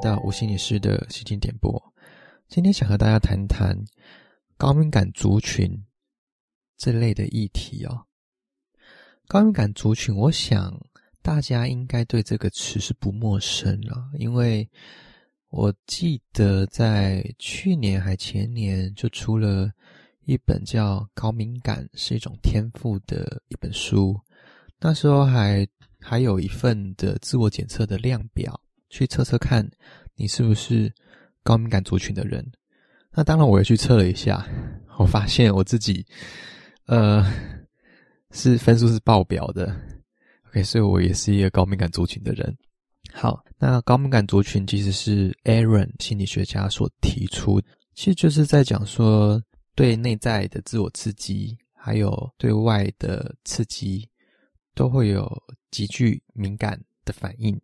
到吴心理师的心情点播。今天想和大家谈谈高敏感族群这类的议题哦。高敏感族群，我想大家应该对这个词是不陌生了，因为我记得在去年还前年就出了一本叫《高敏感是一种天赋》的一本书，那时候还还有一份的自我检测的量表。去测测看，你是不是高敏感族群的人？那当然，我也去测了一下，我发现我自己，呃，是分数是爆表的。OK，所以我也是一个高敏感族群的人。好，那高敏感族群其实是 Aaron 心理学家所提出，其实就是在讲说，对内在的自我刺激，还有对外的刺激，都会有极具敏感的反应。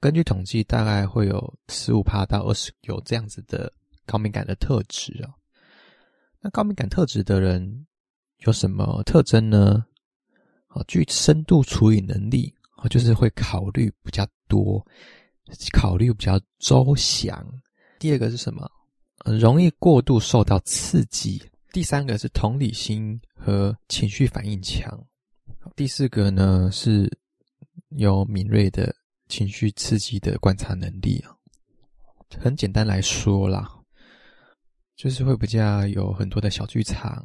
根据统计，大概会有十五趴到二十有这样子的高敏感的特质啊。那高敏感特质的人有什么特征呢？啊，具深度处理能力啊，就是会考虑比较多，考虑比较周详。第二个是什么？容易过度受到刺激。第三个是同理心和情绪反应强。第四个呢，是有敏锐的。情绪刺激的观察能力啊，很简单来说啦，就是会比较有很多的小剧场，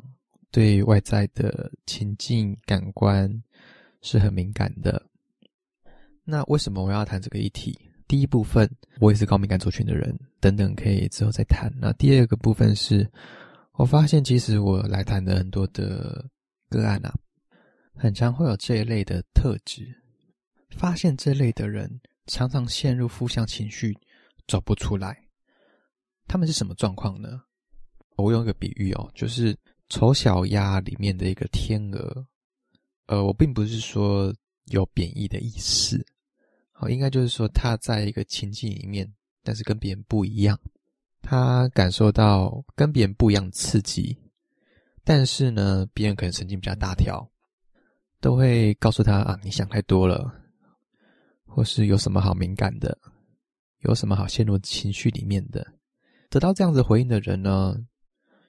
对外在的情境感官是很敏感的。那为什么我要谈这个议题？第一部分，我也是高敏感族群的人，等等可以之后再谈。那第二个部分是，我发现其实我来谈的很多的个案啊，很常会有这一类的特质。发现这类的人常常陷入负向情绪，走不出来。他们是什么状况呢？我用一个比喻哦，就是丑小鸭里面的一个天鹅。呃，我并不是说有贬义的意思，好，应该就是说他在一个情境里面，但是跟别人不一样，他感受到跟别人不一样的刺激，但是呢，别人可能神经比较大条，都会告诉他啊，你想太多了。或是有什么好敏感的，有什么好陷入情绪里面的？得到这样子回应的人呢？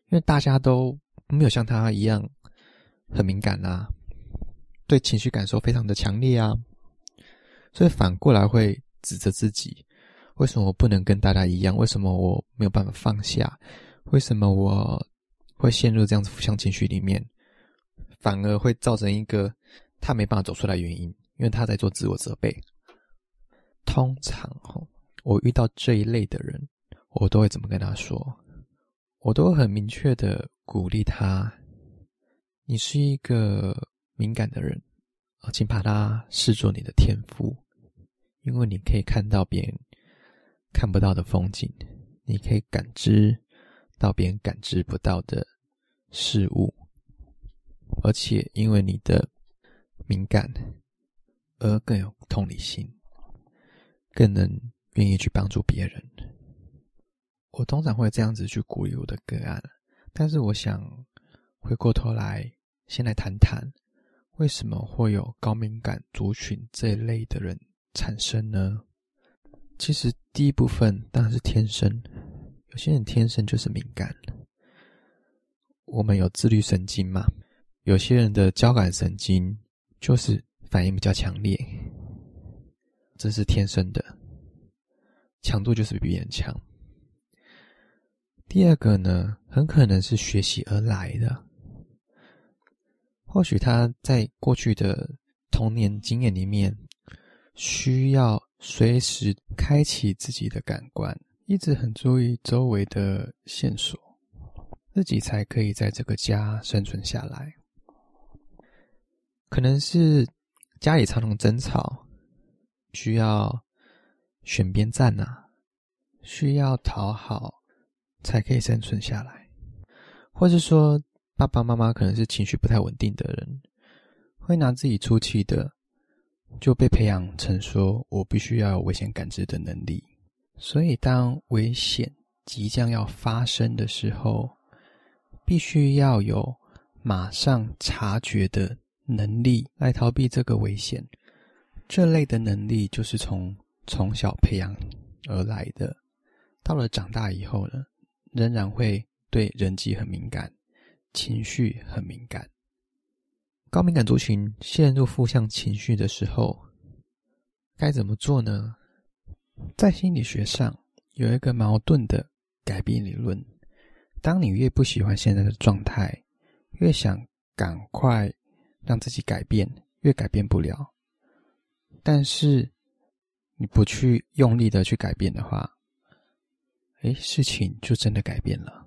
因为大家都没有像他一样很敏感啊，对情绪感受非常的强烈啊，所以反过来会指责自己：为什么我不能跟大家一样？为什么我没有办法放下？为什么我会陷入这样子负向情绪里面？反而会造成一个他没办法走出来原因，因为他在做自我责备。通常哦，我遇到这一类的人，我都会怎么跟他说？我都很明确的鼓励他：你是一个敏感的人啊，请把它视作你的天赋，因为你可以看到别人看不到的风景，你可以感知到别人感知不到的事物，而且因为你的敏感而更有同理心。更能愿意去帮助别人。我通常会这样子去鼓励我的个案，但是我想回过头来，先来谈谈为什么会有高敏感族群这一类的人产生呢？其实第一部分当然是天生，有些人天生就是敏感。我们有自律神经嘛，有些人的交感神经就是反应比较强烈。这是天生的，强度就是比别人强。第二个呢，很可能是学习而来的。或许他在过去的童年经验里面，需要随时开启自己的感官，一直很注意周围的线索，自己才可以在这个家生存下来。可能是家里常常争吵。需要选边站呐、啊，需要讨好才可以生存下来，或是说爸爸妈妈可能是情绪不太稳定的人，会拿自己出气的，就被培养成说我必须要有危险感知的能力，所以当危险即将要发生的时候，必须要有马上察觉的能力来逃避这个危险。这类的能力就是从从小培养而来的。到了长大以后呢，仍然会对人际很敏感，情绪很敏感。高敏感族群陷入负向情绪的时候，该怎么做呢？在心理学上有一个矛盾的改变理论：当你越不喜欢现在的状态，越想赶快让自己改变，越改变不了。但是你不去用力的去改变的话，哎，事情就真的改变了。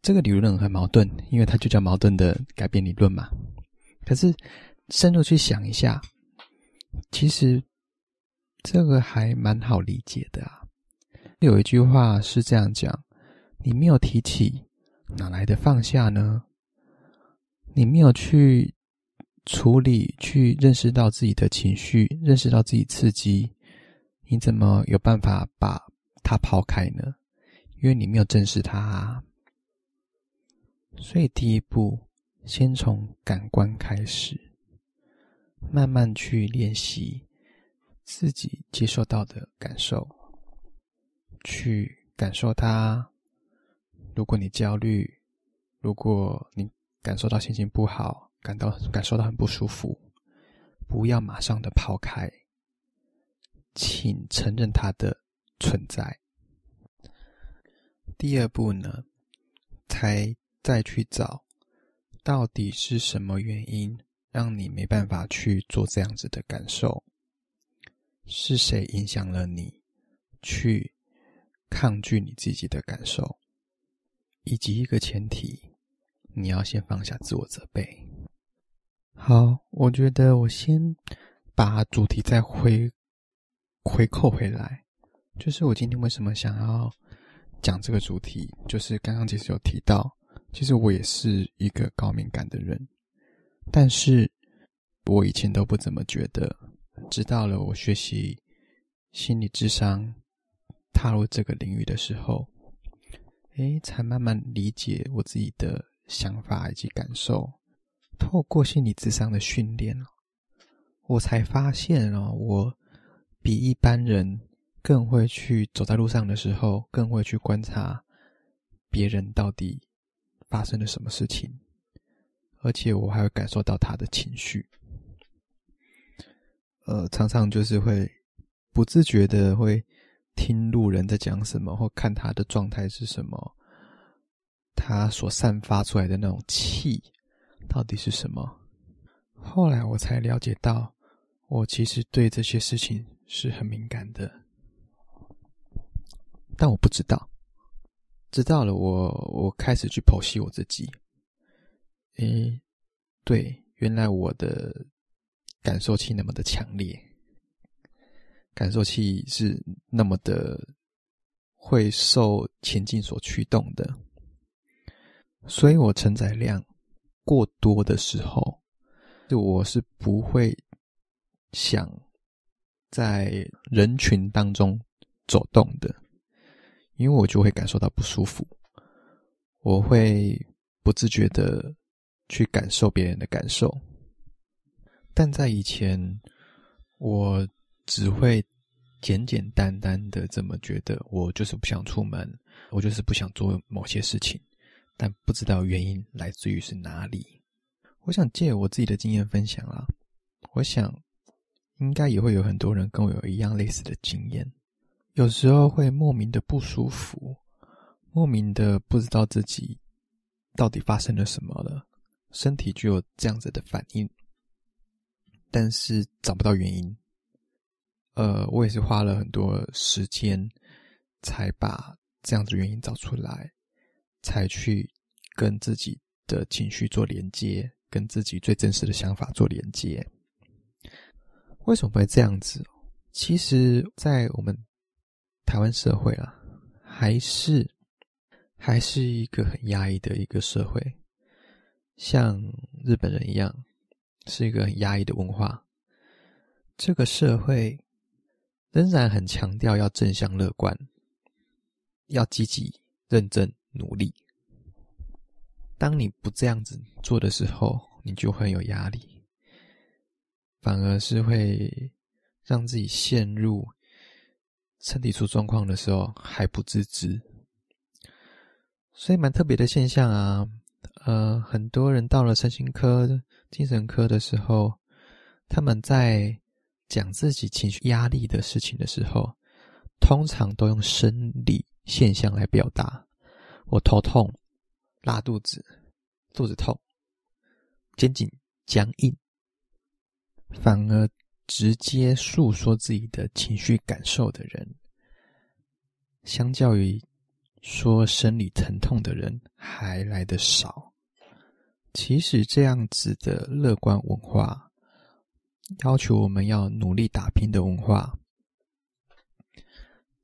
这个理论很矛盾，因为它就叫矛盾的改变理论嘛。可是深入去想一下，其实这个还蛮好理解的啊。有一句话是这样讲：你没有提起，哪来的放下呢？你没有去处理，去认识到自己的情绪，认识到自己刺激，你怎么有办法把它抛开呢？因为你没有正视它啊。所以第一步，先从感官开始，慢慢去练习自己接受到的感受，去感受它。如果你焦虑，如果你感受到心情不好，感到感受到很不舒服，不要马上的抛开，请承认它的存在。第二步呢，才再去找到底是什么原因让你没办法去做这样子的感受？是谁影响了你去抗拒你自己的感受？以及一个前提，你要先放下自我责备。好，我觉得我先把主题再回回扣回来。就是我今天为什么想要讲这个主题？就是刚刚其实有提到，其实我也是一个高敏感的人，但是我以前都不怎么觉得，直到了我学习心理智商，踏入这个领域的时候，诶，才慢慢理解我自己的想法以及感受。透过心理智商的训练，我才发现哦，我比一般人。更会去走在路上的时候，更会去观察别人到底发生了什么事情，而且我还会感受到他的情绪。呃，常常就是会不自觉的会听路人在讲什么，或看他的状态是什么，他所散发出来的那种气到底是什么。后来我才了解到，我其实对这些事情是很敏感的。但我不知道，知道了我，我开始去剖析我自己。诶，对，原来我的感受器那么的强烈，感受器是那么的会受前进所驱动的，所以我承载量过多的时候，就我是不会想在人群当中走动的。因为我就会感受到不舒服，我会不自觉的去感受别人的感受，但在以前，我只会简简单单的这么觉得，我就是不想出门，我就是不想做某些事情，但不知道原因来自于是哪里。我想借我自己的经验分享啦，我想应该也会有很多人跟我有一样类似的经验。有时候会莫名的不舒服，莫名的不知道自己到底发生了什么了，身体就有这样子的反应，但是找不到原因。呃，我也是花了很多时间才把这样子原因找出来，才去跟自己的情绪做连接，跟自己最真实的想法做连接。为什么会这样子？其实，在我们台湾社会啊，还是还是一个很压抑的一个社会，像日本人一样，是一个很压抑的文化。这个社会仍然很强调要正向乐观，要积极认真努力。当你不这样子做的时候，你就很有压力，反而是会让自己陷入。身体出状况的时候还不自知，所以蛮特别的现象啊。呃，很多人到了身心科、精神科的时候，他们在讲自己情绪压力的事情的时候，通常都用生理现象来表达：我头痛、拉肚子、肚子痛、肩颈僵硬，反而直接诉说自己的情绪感受的人，相较于说生理疼痛的人还来得少。其实这样子的乐观文化，要求我们要努力打拼的文化，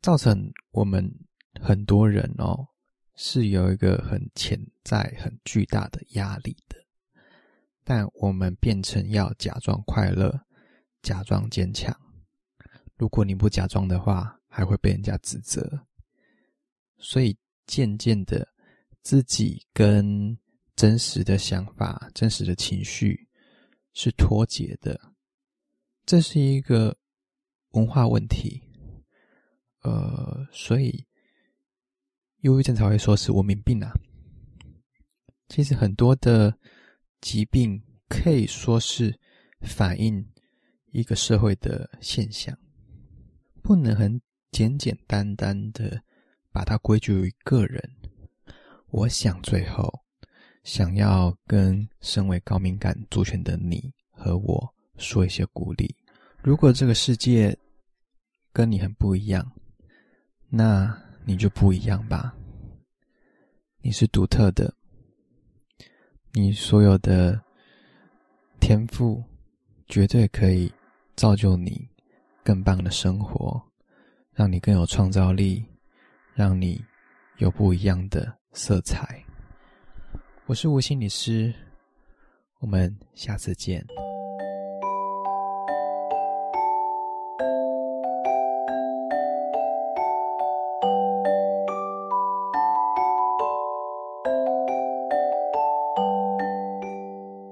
造成我们很多人哦，是有一个很潜在、很巨大的压力的。但我们变成要假装快乐，假装坚强。如果你不假装的话，还会被人家指责。所以渐渐的，自己跟真实的想法、真实的情绪是脱节的。这是一个文化问题。呃，所以忧郁症才会说是文明病啊。其实很多的。疾病可以说是反映一个社会的现象，不能很简简单单的把它归咎于个人。我想最后想要跟身为高敏感族群的你和我说一些鼓励：如果这个世界跟你很不一样，那你就不一样吧。你是独特的。你所有的天赋，绝对可以造就你更棒的生活，让你更有创造力，让你有不一样的色彩。我是吴心理师，我们下次见。